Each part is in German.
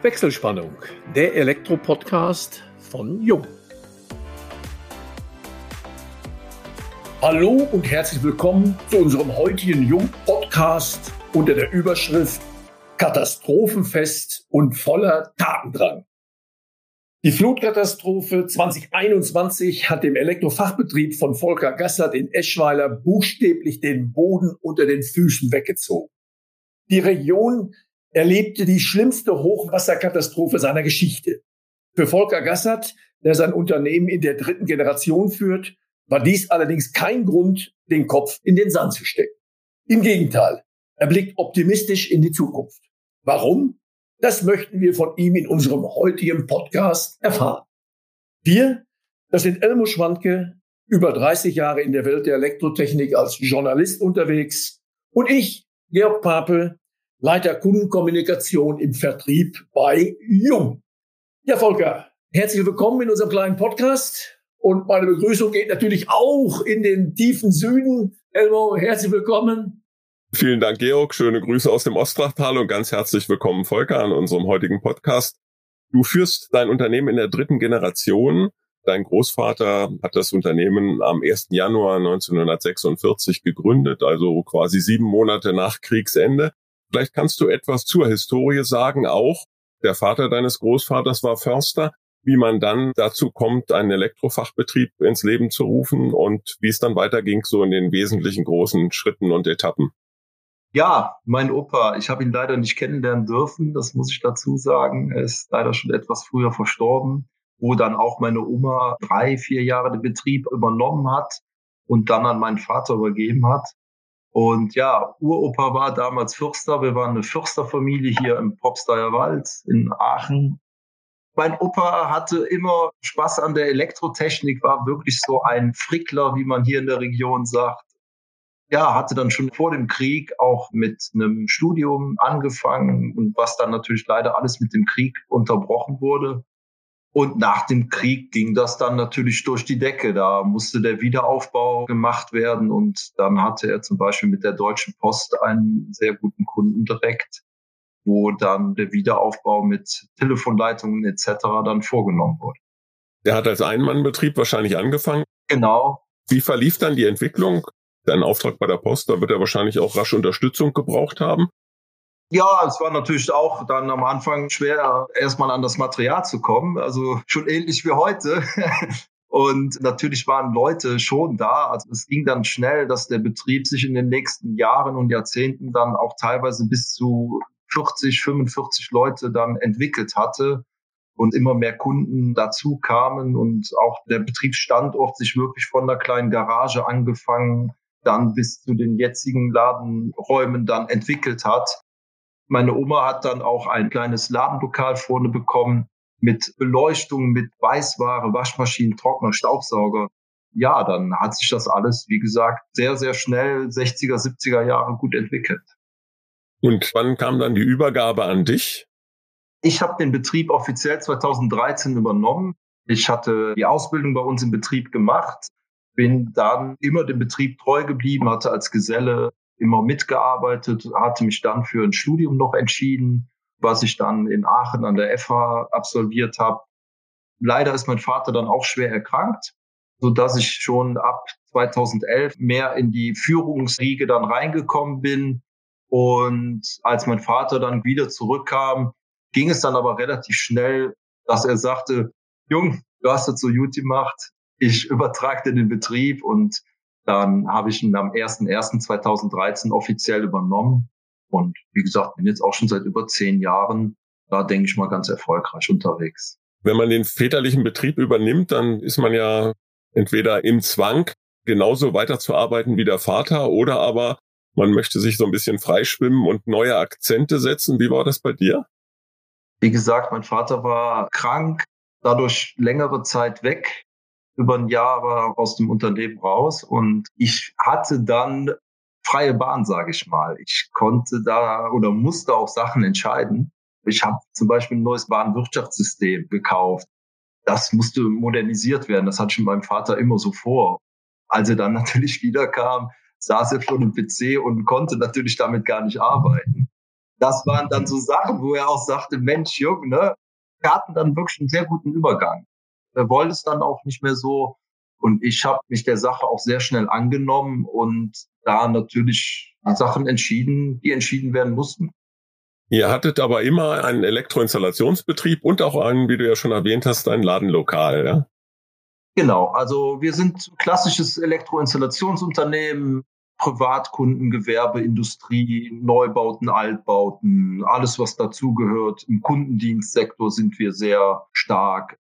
Wechselspannung, der Elektro-Podcast von Jung. Hallo und herzlich willkommen zu unserem heutigen Jung-Podcast unter der Überschrift Katastrophenfest und voller Tatendrang. Die Flutkatastrophe 2021 hat dem Elektrofachbetrieb von Volker Gassert in Eschweiler buchstäblich den Boden unter den Füßen weggezogen. Die Region erlebte die schlimmste Hochwasserkatastrophe seiner Geschichte. Für Volker Gassert, der sein Unternehmen in der dritten Generation führt, war dies allerdings kein Grund, den Kopf in den Sand zu stecken. Im Gegenteil, er blickt optimistisch in die Zukunft. Warum? Das möchten wir von ihm in unserem heutigen Podcast erfahren. Wir, das sind Elmo Schwanke, über 30 Jahre in der Welt der Elektrotechnik als Journalist unterwegs und ich, Georg Pape, Leiter Kundenkommunikation im Vertrieb bei Jung. Ja, Volker, herzlich willkommen in unserem kleinen Podcast. Und meine Begrüßung geht natürlich auch in den tiefen Süden. Elmo, herzlich willkommen. Vielen Dank, Georg. Schöne Grüße aus dem Ostrachtal und ganz herzlich willkommen, Volker, an unserem heutigen Podcast. Du führst dein Unternehmen in der dritten Generation. Dein Großvater hat das Unternehmen am 1. Januar 1946 gegründet, also quasi sieben Monate nach Kriegsende. Vielleicht kannst du etwas zur Historie sagen, auch der Vater deines Großvaters war Förster, wie man dann dazu kommt, einen Elektrofachbetrieb ins Leben zu rufen und wie es dann weiterging, so in den wesentlichen großen Schritten und Etappen. Ja, mein Opa, ich habe ihn leider nicht kennenlernen dürfen, das muss ich dazu sagen. Er ist leider schon etwas früher verstorben, wo dann auch meine Oma drei, vier Jahre den Betrieb übernommen hat und dann an meinen Vater übergeben hat. Und ja, Uropa war damals Fürster. Wir waren eine Fürsterfamilie hier im Popsteyer Wald in Aachen. Mein Opa hatte immer Spaß an der Elektrotechnik, war wirklich so ein Frickler, wie man hier in der Region sagt. Ja, hatte dann schon vor dem Krieg auch mit einem Studium angefangen und was dann natürlich leider alles mit dem Krieg unterbrochen wurde. Und nach dem Krieg ging das dann natürlich durch die Decke. Da musste der Wiederaufbau gemacht werden. Und dann hatte er zum Beispiel mit der Deutschen Post einen sehr guten Kunden direkt, wo dann der Wiederaufbau mit Telefonleitungen etc. dann vorgenommen wurde. Der hat als Einmannbetrieb wahrscheinlich angefangen. Genau. Wie verlief dann die Entwicklung? Dein Auftrag bei der Post, da wird er wahrscheinlich auch rasch Unterstützung gebraucht haben. Ja, es war natürlich auch dann am Anfang schwer, erstmal an das Material zu kommen. Also schon ähnlich wie heute. Und natürlich waren Leute schon da. Also es ging dann schnell, dass der Betrieb sich in den nächsten Jahren und Jahrzehnten dann auch teilweise bis zu 40, 45 Leute dann entwickelt hatte und immer mehr Kunden dazu kamen und auch der Betriebsstandort sich wirklich von einer kleinen Garage angefangen dann bis zu den jetzigen Ladenräumen dann entwickelt hat. Meine Oma hat dann auch ein kleines Ladenlokal vorne bekommen mit Beleuchtung, mit Weißware, Waschmaschinen, Trockner, Staubsauger. Ja, dann hat sich das alles, wie gesagt, sehr, sehr schnell 60er, 70er Jahre gut entwickelt. Und wann kam dann die Übergabe an dich? Ich habe den Betrieb offiziell 2013 übernommen. Ich hatte die Ausbildung bei uns im Betrieb gemacht, bin dann immer dem Betrieb treu geblieben, hatte als Geselle immer mitgearbeitet, hatte mich dann für ein Studium noch entschieden, was ich dann in Aachen an der FH absolviert habe. Leider ist mein Vater dann auch schwer erkrankt, so dass ich schon ab 2011 mehr in die Führungsriege dann reingekommen bin. Und als mein Vater dann wieder zurückkam, ging es dann aber relativ schnell, dass er sagte, Jung, du hast das so gut gemacht, ich übertrage dir den Betrieb und dann habe ich ihn am 01.01.2013 offiziell übernommen. Und wie gesagt, bin jetzt auch schon seit über zehn Jahren da, denke ich mal, ganz erfolgreich unterwegs. Wenn man den väterlichen Betrieb übernimmt, dann ist man ja entweder im Zwang, genauso weiterzuarbeiten wie der Vater, oder aber man möchte sich so ein bisschen freischwimmen und neue Akzente setzen. Wie war das bei dir? Wie gesagt, mein Vater war krank, dadurch längere Zeit weg über ein Jahr war aus dem Unternehmen raus und ich hatte dann freie Bahn, sage ich mal. Ich konnte da oder musste auch Sachen entscheiden. Ich habe zum Beispiel ein neues Bahnwirtschaftssystem gekauft. Das musste modernisiert werden. Das hatte ich mit meinem Vater immer so vor. Als er dann natürlich wiederkam, saß er vor dem PC und konnte natürlich damit gar nicht arbeiten. Das waren dann so Sachen, wo er auch sagte, Mensch, Jürgen, ne? Wir hatten dann wirklich einen sehr guten Übergang. Wollte es dann auch nicht mehr so. Und ich habe mich der Sache auch sehr schnell angenommen und da natürlich Sachen entschieden, die entschieden werden mussten. Ihr hattet aber immer einen Elektroinstallationsbetrieb und auch einen, wie du ja schon erwähnt hast, ein Ladenlokal, ja? Genau, also wir sind klassisches Elektroinstallationsunternehmen, Privatkunden, Gewerbe, Industrie, Neubauten, Altbauten, alles was dazugehört. Im Kundendienstsektor sind wir sehr stark.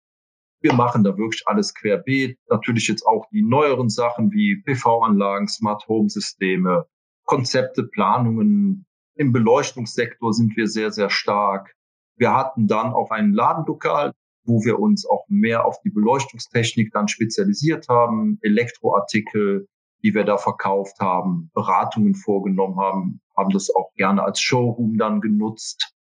Wir machen da wirklich alles querbeet. Natürlich jetzt auch die neueren Sachen wie PV-Anlagen, Smart Home Systeme, Konzepte, Planungen, im Beleuchtungssektor sind wir sehr, sehr stark. Wir hatten dann auch ein Ladenlokal, wo wir uns auch mehr auf die Beleuchtungstechnik dann spezialisiert haben, Elektroartikel, die wir da verkauft haben, Beratungen vorgenommen haben, haben das auch gerne als Showroom dann genutzt.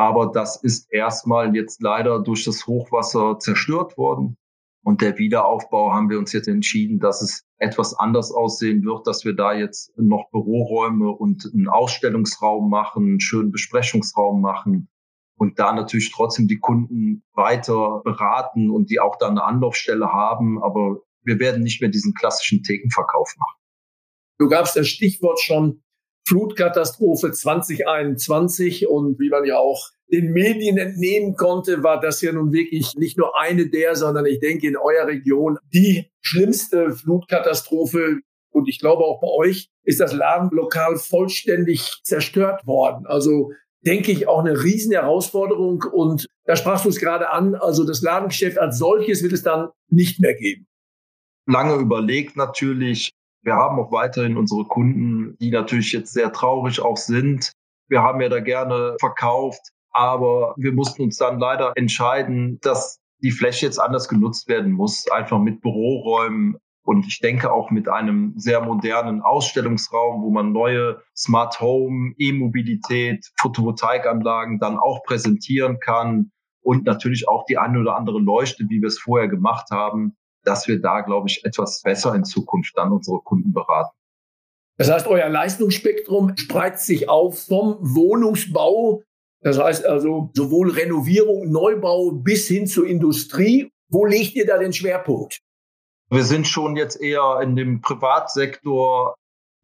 Aber das ist erstmal jetzt leider durch das Hochwasser zerstört worden. Und der Wiederaufbau haben wir uns jetzt entschieden, dass es etwas anders aussehen wird, dass wir da jetzt noch Büroräume und einen Ausstellungsraum machen, einen schönen Besprechungsraum machen und da natürlich trotzdem die Kunden weiter beraten und die auch da eine Anlaufstelle haben. Aber wir werden nicht mehr diesen klassischen Thekenverkauf machen. Du gabst das Stichwort schon Flutkatastrophe 2021 und wie man ja auch den Medien entnehmen konnte, war das ja nun wirklich nicht nur eine der, sondern ich denke in eurer Region die schlimmste Flutkatastrophe. Und ich glaube auch bei euch ist das Ladenlokal vollständig zerstört worden. Also denke ich auch eine riesen Herausforderung. Und da sprachst du es gerade an. Also das Ladengeschäft als solches wird es dann nicht mehr geben. Lange überlegt natürlich. Wir haben auch weiterhin unsere Kunden, die natürlich jetzt sehr traurig auch sind. Wir haben ja da gerne verkauft. Aber wir mussten uns dann leider entscheiden, dass die Fläche jetzt anders genutzt werden muss, einfach mit Büroräumen und ich denke auch mit einem sehr modernen Ausstellungsraum, wo man neue Smart Home, E-Mobilität, Photovoltaikanlagen dann auch präsentieren kann und natürlich auch die eine oder andere Leuchte, wie wir es vorher gemacht haben, dass wir da, glaube ich, etwas besser in Zukunft dann unsere Kunden beraten. Das heißt, euer Leistungsspektrum spreizt sich auf vom Wohnungsbau das heißt also sowohl Renovierung, Neubau bis hin zur Industrie. Wo legt ihr da den Schwerpunkt? Wir sind schon jetzt eher in dem Privatsektor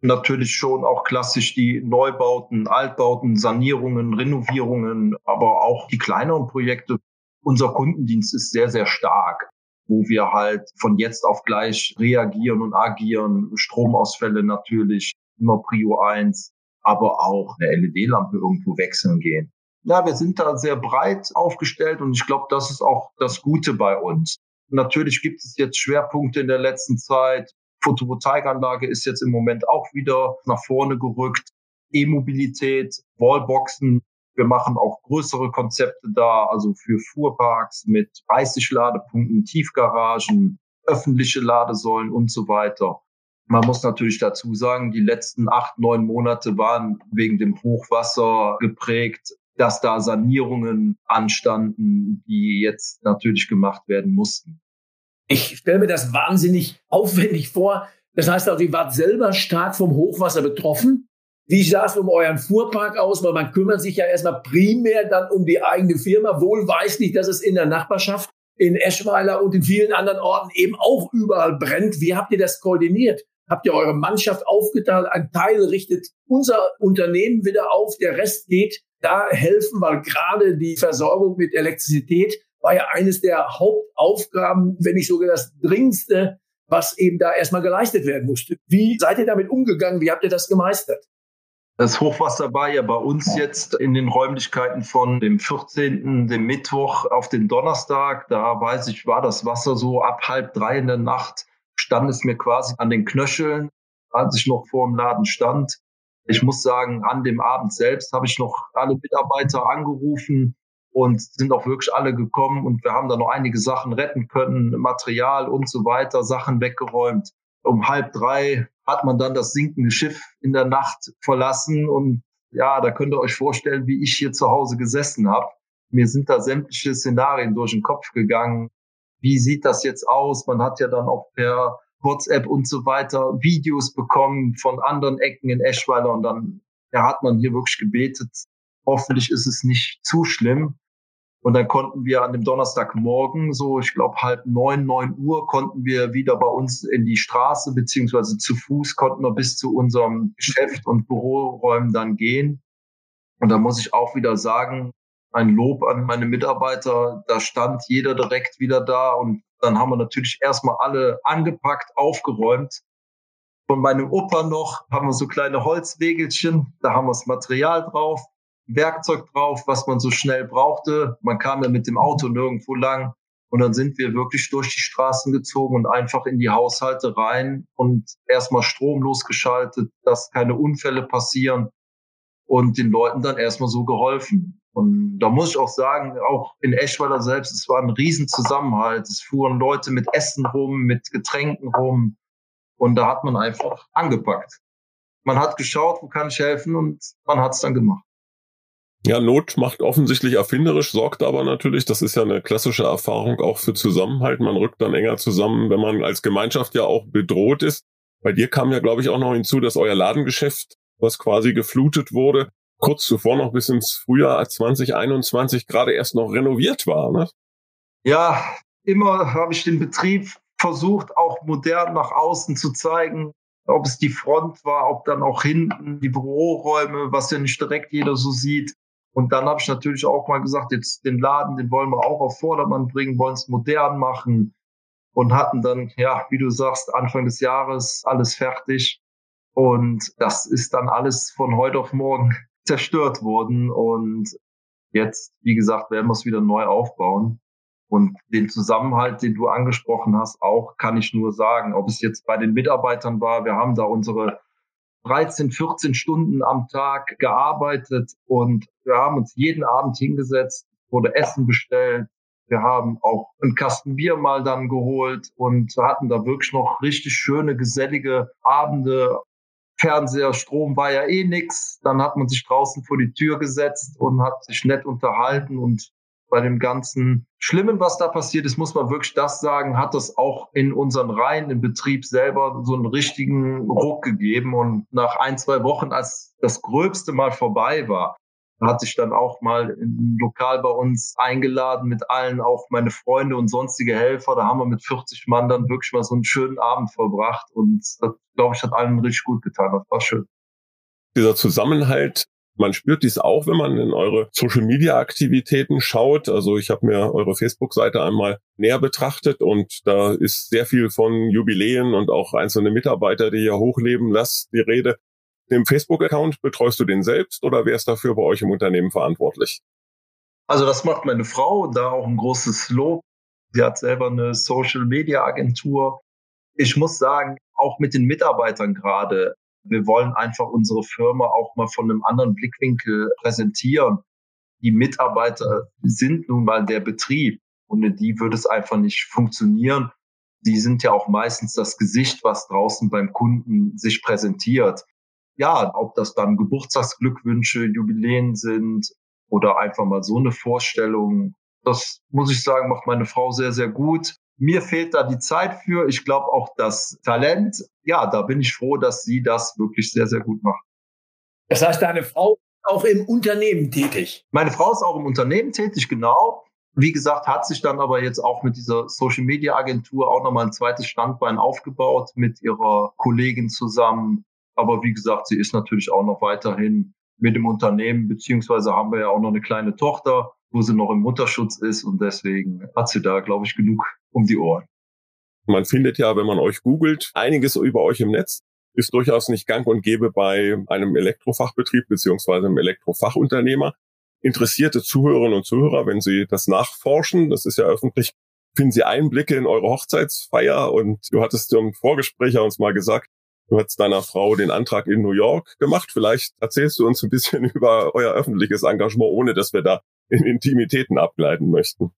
natürlich schon auch klassisch die Neubauten, Altbauten, Sanierungen, Renovierungen, aber auch die kleineren Projekte. Unser Kundendienst ist sehr, sehr stark, wo wir halt von jetzt auf gleich reagieren und agieren. Stromausfälle natürlich immer Prio 1, aber auch eine LED-Lampe irgendwo wechseln gehen ja, wir sind da sehr breit aufgestellt und ich glaube, das ist auch das Gute bei uns. Natürlich gibt es jetzt Schwerpunkte in der letzten Zeit. Photovoltaikanlage ist jetzt im Moment auch wieder nach vorne gerückt. E-Mobilität, Wallboxen. Wir machen auch größere Konzepte da, also für Fuhrparks mit 30 Ladepunkten, Tiefgaragen, öffentliche Ladesäulen und so weiter. Man muss natürlich dazu sagen, die letzten acht, neun Monate waren wegen dem Hochwasser geprägt dass da Sanierungen anstanden, die jetzt natürlich gemacht werden mussten. Ich stelle mir das wahnsinnig aufwendig vor. Das heißt also, ihr wart selber stark vom Hochwasser betroffen. Wie sah es um euren Fuhrpark aus? Weil man kümmert sich ja erstmal primär dann um die eigene Firma. Wohl weiß nicht, dass es in der Nachbarschaft, in Eschweiler und in vielen anderen Orten eben auch überall brennt. Wie habt ihr das koordiniert? Habt ihr eure Mannschaft aufgeteilt? Ein Teil richtet unser Unternehmen wieder auf, der Rest geht da helfen, weil gerade die Versorgung mit Elektrizität war ja eines der Hauptaufgaben, wenn nicht sogar das dringendste, was eben da erstmal geleistet werden musste. Wie seid ihr damit umgegangen? Wie habt ihr das gemeistert? Das Hochwasser war ja bei uns jetzt in den Räumlichkeiten von dem 14., dem Mittwoch auf den Donnerstag. Da weiß ich, war das Wasser so ab halb drei in der Nacht, stand es mir quasi an den Knöcheln, als ich noch vor dem Laden stand. Ich muss sagen, an dem Abend selbst habe ich noch alle Mitarbeiter angerufen und sind auch wirklich alle gekommen und wir haben da noch einige Sachen retten können, Material und so weiter, Sachen weggeräumt. Um halb drei hat man dann das sinkende Schiff in der Nacht verlassen und ja, da könnt ihr euch vorstellen, wie ich hier zu Hause gesessen habe. Mir sind da sämtliche Szenarien durch den Kopf gegangen. Wie sieht das jetzt aus? Man hat ja dann auch per WhatsApp und so weiter Videos bekommen von anderen Ecken in Eschweiler und dann ja, hat man hier wirklich gebetet, Hoffentlich ist es nicht zu schlimm. Und dann konnten wir an dem Donnerstagmorgen, so ich glaube halb neun, neun Uhr, konnten wir wieder bei uns in die Straße beziehungsweise zu Fuß konnten wir bis zu unserem Geschäft und Büroräumen dann gehen. Und da muss ich auch wieder sagen, ein Lob an meine Mitarbeiter. Da stand jeder direkt wieder da und dann haben wir natürlich erstmal alle angepackt, aufgeräumt. Von meinem Opa noch haben wir so kleine Holzwegelchen, da haben wir das Material drauf. Werkzeug drauf, was man so schnell brauchte. Man kam ja mit dem Auto nirgendwo lang. Und dann sind wir wirklich durch die Straßen gezogen und einfach in die Haushalte rein und erstmal Strom losgeschaltet, dass keine Unfälle passieren und den Leuten dann erstmal so geholfen. Und da muss ich auch sagen, auch in Eschweiler selbst, es war ein Riesenzusammenhalt. Es fuhren Leute mit Essen rum, mit Getränken rum. Und da hat man einfach angepackt. Man hat geschaut, wo kann ich helfen und man hat es dann gemacht. Ja, Not macht offensichtlich erfinderisch, sorgt aber natürlich, das ist ja eine klassische Erfahrung auch für Zusammenhalt. Man rückt dann enger zusammen, wenn man als Gemeinschaft ja auch bedroht ist. Bei dir kam ja, glaube ich, auch noch hinzu, dass euer Ladengeschäft, was quasi geflutet wurde, kurz zuvor noch bis ins Frühjahr 2021 gerade erst noch renoviert war. Ne? Ja, immer habe ich den Betrieb versucht, auch modern nach außen zu zeigen ob es die Front war, ob dann auch hinten die Büroräume, was ja nicht direkt jeder so sieht. Und dann habe ich natürlich auch mal gesagt, jetzt den Laden, den wollen wir auch auf Vordermann bringen, wollen es modern machen und hatten dann, ja, wie du sagst, Anfang des Jahres alles fertig. Und das ist dann alles von heute auf morgen zerstört worden. Und jetzt, wie gesagt, werden wir es wieder neu aufbauen. Und den Zusammenhalt, den du angesprochen hast, auch kann ich nur sagen, ob es jetzt bei den Mitarbeitern war, wir haben da unsere 13, 14 Stunden am Tag gearbeitet und wir haben uns jeden Abend hingesetzt, wurde Essen bestellt. Wir haben auch einen Kasten Bier mal dann geholt und hatten da wirklich noch richtig schöne, gesellige Abende. Fernseher, Strom war ja eh nix. Dann hat man sich draußen vor die Tür gesetzt und hat sich nett unterhalten und bei dem ganzen Schlimmen, was da passiert ist, muss man wirklich das sagen, hat das auch in unseren Reihen im Betrieb selber so einen richtigen Ruck gegeben. Und nach ein, zwei Wochen, als das Gröbste mal vorbei war, hat sich dann auch mal ein Lokal bei uns eingeladen mit allen, auch meine Freunde und sonstige Helfer. Da haben wir mit 40 Mann dann wirklich mal so einen schönen Abend verbracht. Und das, glaube ich, hat allen richtig gut getan. Das war schön. Dieser Zusammenhalt man spürt dies auch, wenn man in eure Social-Media-Aktivitäten schaut. Also ich habe mir eure Facebook-Seite einmal näher betrachtet und da ist sehr viel von Jubiläen und auch einzelne Mitarbeiter, die ihr hochleben lasst, die Rede. Dem Facebook-Account betreust du den selbst oder wer ist dafür bei euch im Unternehmen verantwortlich? Also das macht meine Frau, da auch ein großes Lob. Sie hat selber eine Social-Media-Agentur. Ich muss sagen, auch mit den Mitarbeitern gerade, wir wollen einfach unsere Firma auch mal von einem anderen Blickwinkel präsentieren. Die Mitarbeiter sind nun mal der Betrieb. Ohne die würde es einfach nicht funktionieren. Die sind ja auch meistens das Gesicht, was draußen beim Kunden sich präsentiert. Ja, ob das dann Geburtstagsglückwünsche, Jubiläen sind oder einfach mal so eine Vorstellung. Das muss ich sagen, macht meine Frau sehr, sehr gut. Mir fehlt da die Zeit für. Ich glaube auch das Talent. Ja, da bin ich froh, dass sie das wirklich sehr, sehr gut macht. Das heißt, deine Frau ist auch im Unternehmen tätig. Meine Frau ist auch im Unternehmen tätig, genau. Wie gesagt, hat sich dann aber jetzt auch mit dieser Social Media Agentur auch nochmal ein zweites Standbein aufgebaut mit ihrer Kollegin zusammen. Aber wie gesagt, sie ist natürlich auch noch weiterhin mit dem Unternehmen, beziehungsweise haben wir ja auch noch eine kleine Tochter, wo sie noch im Mutterschutz ist und deswegen hat sie da, glaube ich, genug um die Ohren. Man findet ja, wenn man euch googelt, einiges über euch im Netz. Ist durchaus nicht gang und gäbe bei einem Elektrofachbetrieb beziehungsweise einem Elektrofachunternehmer. Interessierte Zuhörerinnen und Zuhörer, wenn Sie das nachforschen, das ist ja öffentlich, finden Sie Einblicke in eure Hochzeitsfeier und du hattest im Vorgespräch ja uns mal gesagt, du hast deiner Frau den Antrag in New York gemacht. Vielleicht erzählst du uns ein bisschen über euer öffentliches Engagement, ohne dass wir da in Intimitäten abgleiten möchten.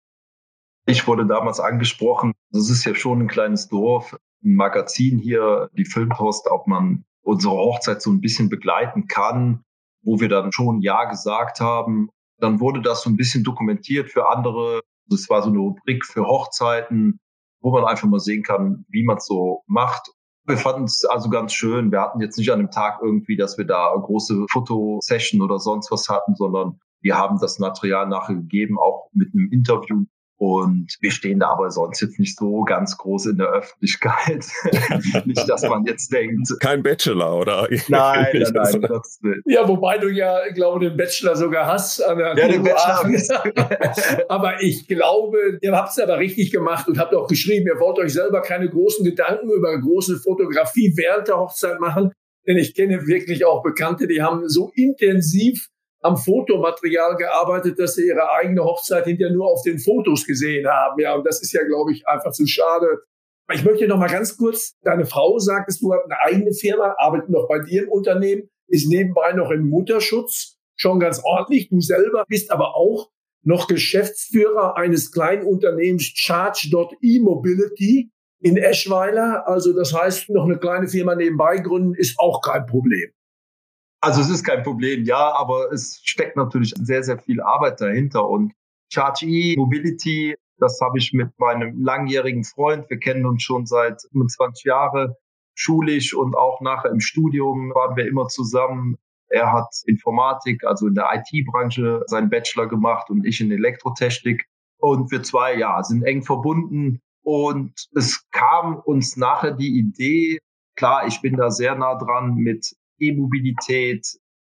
Ich wurde damals angesprochen, das ist ja schon ein kleines Dorf, ein Magazin hier, die Filmpost, ob man unsere Hochzeit so ein bisschen begleiten kann, wo wir dann schon Ja gesagt haben. Dann wurde das so ein bisschen dokumentiert für andere. Das war so eine Rubrik für Hochzeiten, wo man einfach mal sehen kann, wie man es so macht. Wir fanden es also ganz schön. Wir hatten jetzt nicht an dem Tag irgendwie, dass wir da eine große Fotosession oder sonst was hatten, sondern wir haben das Material nachher gegeben, auch mit einem Interview und wir stehen da aber sonst jetzt nicht so ganz groß in der Öffentlichkeit. nicht, dass man jetzt denkt. Kein Bachelor, oder? Nein, nein, nein. Das ja, wobei du ja, glaube den Bachelor sogar hast. An der ja, den Bachelor. aber ich glaube, ihr habt es aber richtig gemacht und habt auch geschrieben, ihr wollt euch selber keine großen Gedanken über große Fotografie während der Hochzeit machen. Denn ich kenne wirklich auch Bekannte, die haben so intensiv am Fotomaterial gearbeitet, dass sie ihre eigene Hochzeit hinterher nur auf den Fotos gesehen haben. Ja, und das ist ja, glaube ich, einfach zu schade. Ich möchte noch mal ganz kurz, deine Frau sagt es, du hast eine eigene Firma, arbeitet noch bei dir im Unternehmen, ist nebenbei noch im Mutterschutz, schon ganz ordentlich. Du selber bist aber auch noch Geschäftsführer eines kleinen Unternehmens Charge.e-Mobility in Eschweiler. Also das heißt, noch eine kleine Firma nebenbei gründen ist auch kein Problem. Also es ist kein Problem, ja, aber es steckt natürlich sehr, sehr viel Arbeit dahinter. Und Charge E Mobility, das habe ich mit meinem langjährigen Freund, wir kennen uns schon seit 25 Jahren, schulisch und auch nachher im Studium waren wir immer zusammen. Er hat Informatik, also in der IT-Branche, seinen Bachelor gemacht und ich in Elektrotechnik. Und wir zwei, ja, sind eng verbunden. Und es kam uns nachher die Idee, klar, ich bin da sehr nah dran mit E-Mobilität,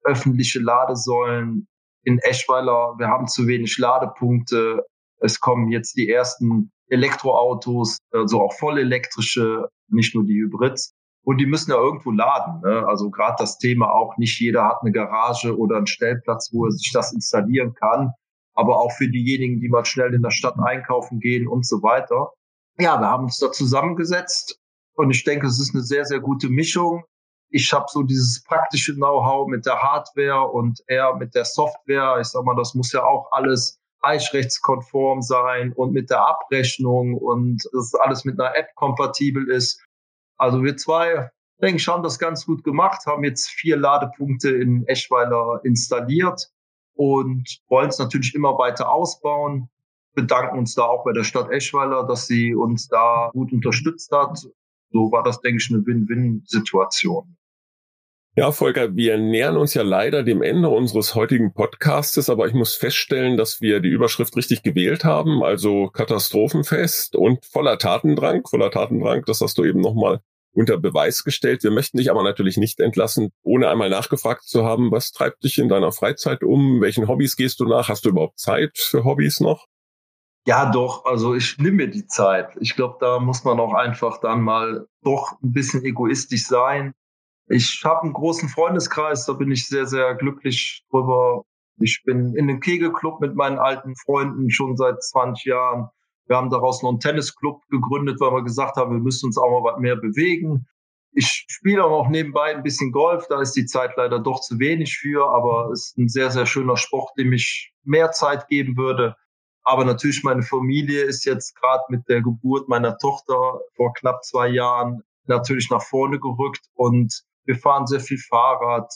öffentliche Ladesäulen in Eschweiler. Wir haben zu wenig Ladepunkte. Es kommen jetzt die ersten Elektroautos, also auch vollelektrische, nicht nur die Hybrids. Und die müssen ja irgendwo laden. Ne? Also gerade das Thema auch, nicht jeder hat eine Garage oder einen Stellplatz, wo er sich das installieren kann. Aber auch für diejenigen, die mal schnell in der Stadt einkaufen gehen und so weiter. Ja, wir haben uns da zusammengesetzt und ich denke, es ist eine sehr, sehr gute Mischung ich habe so dieses praktische Know-how mit der Hardware und er mit der Software. Ich sag mal, das muss ja auch alles eichrechtskonform sein und mit der Abrechnung und dass alles mit einer App kompatibel ist. Also wir zwei, denke ich, haben das ganz gut gemacht, haben jetzt vier Ladepunkte in Eschweiler installiert und wollen es natürlich immer weiter ausbauen. Bedanken uns da auch bei der Stadt Eschweiler, dass sie uns da gut unterstützt hat. So war das, denke ich, eine Win-Win-Situation. Ja, Volker, wir nähern uns ja leider dem Ende unseres heutigen Podcastes, aber ich muss feststellen, dass wir die Überschrift richtig gewählt haben, also Katastrophenfest und voller Tatendrang, voller Tatendrang, das hast du eben nochmal unter Beweis gestellt. Wir möchten dich aber natürlich nicht entlassen, ohne einmal nachgefragt zu haben, was treibt dich in deiner Freizeit um? Welchen Hobbys gehst du nach? Hast du überhaupt Zeit für Hobbys noch? Ja, doch. Also ich nehme mir die Zeit. Ich glaube, da muss man auch einfach dann mal doch ein bisschen egoistisch sein. Ich habe einen großen Freundeskreis, da bin ich sehr, sehr glücklich drüber. Ich bin in den Kegelclub mit meinen alten Freunden schon seit 20 Jahren. Wir haben daraus noch einen Tennisclub gegründet, weil wir gesagt haben, wir müssen uns auch mal mehr bewegen. Ich spiele auch noch nebenbei ein bisschen Golf, da ist die Zeit leider doch zu wenig für, aber es ist ein sehr, sehr schöner Sport, dem ich mehr Zeit geben würde. Aber natürlich, meine Familie ist jetzt gerade mit der Geburt meiner Tochter vor knapp zwei Jahren natürlich nach vorne gerückt und wir fahren sehr viel Fahrrad.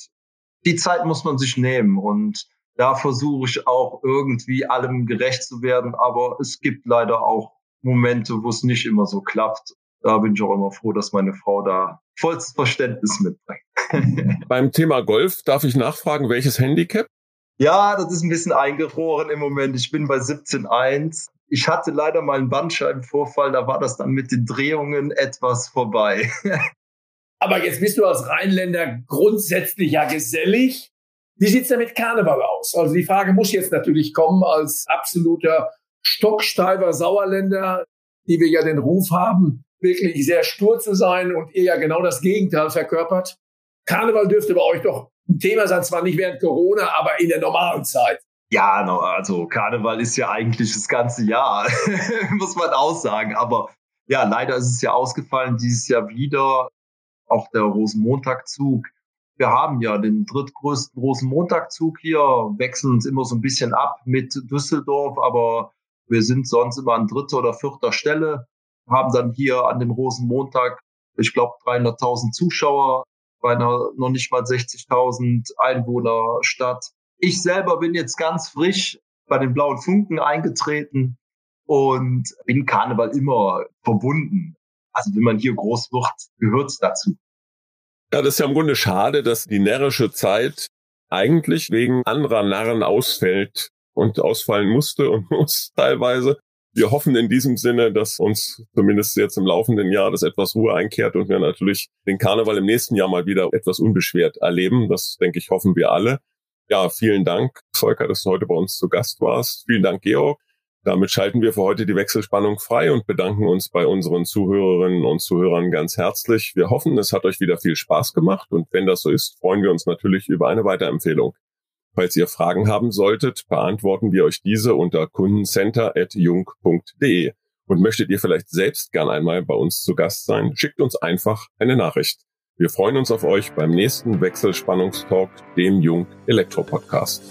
Die Zeit muss man sich nehmen und da versuche ich auch irgendwie allem gerecht zu werden. Aber es gibt leider auch Momente, wo es nicht immer so klappt. Da bin ich auch immer froh, dass meine Frau da vollstes Verständnis mitbringt. Beim Thema Golf darf ich nachfragen, welches Handicap? Ja, das ist ein bisschen eingefroren im Moment. Ich bin bei 17.1. Ich hatte leider mal einen Bandscheibenvorfall, da war das dann mit den Drehungen etwas vorbei. Aber jetzt bist du als Rheinländer grundsätzlich ja gesellig. Wie sieht's denn mit Karneval aus? Also die Frage muss jetzt natürlich kommen als absoluter stocksteifer Sauerländer, die wir ja den Ruf haben, wirklich sehr stur zu sein und ihr ja genau das Gegenteil verkörpert. Karneval dürfte bei euch doch ein Thema sein, zwar nicht während Corona, aber in der normalen Zeit. Ja, also Karneval ist ja eigentlich das ganze Jahr, muss man auch sagen. Aber ja, leider ist es ja ausgefallen dieses Jahr wieder auch der Rosenmontagzug. Wir haben ja den drittgrößten Rosenmontagzug hier, wechseln uns immer so ein bisschen ab mit Düsseldorf, aber wir sind sonst immer an dritter oder vierter Stelle, haben dann hier an dem Rosenmontag, ich glaube, 300.000 Zuschauer bei einer noch nicht mal 60.000 Einwohner Stadt. Ich selber bin jetzt ganz frisch bei den Blauen Funken eingetreten und bin Karneval immer verbunden Also wenn man hier groß wird, gehört es dazu. Ja, das ist ja im Grunde schade, dass die närrische Zeit eigentlich wegen anderer Narren ausfällt und ausfallen musste und muss teilweise. Wir hoffen in diesem Sinne, dass uns zumindest jetzt im laufenden Jahr das etwas Ruhe einkehrt und wir natürlich den Karneval im nächsten Jahr mal wieder etwas unbeschwert erleben. Das, denke ich, hoffen wir alle. Ja, vielen Dank, Volker, dass du heute bei uns zu Gast warst. Vielen Dank, Georg. Damit schalten wir für heute die Wechselspannung frei und bedanken uns bei unseren Zuhörerinnen und Zuhörern ganz herzlich. Wir hoffen, es hat euch wieder viel Spaß gemacht und wenn das so ist, freuen wir uns natürlich über eine Weiterempfehlung. Falls ihr Fragen haben solltet, beantworten wir euch diese unter kundencenter.jung.de. Und möchtet ihr vielleicht selbst gern einmal bei uns zu Gast sein, schickt uns einfach eine Nachricht. Wir freuen uns auf euch beim nächsten Wechselspannungstalk, dem Jung Elektro Podcast.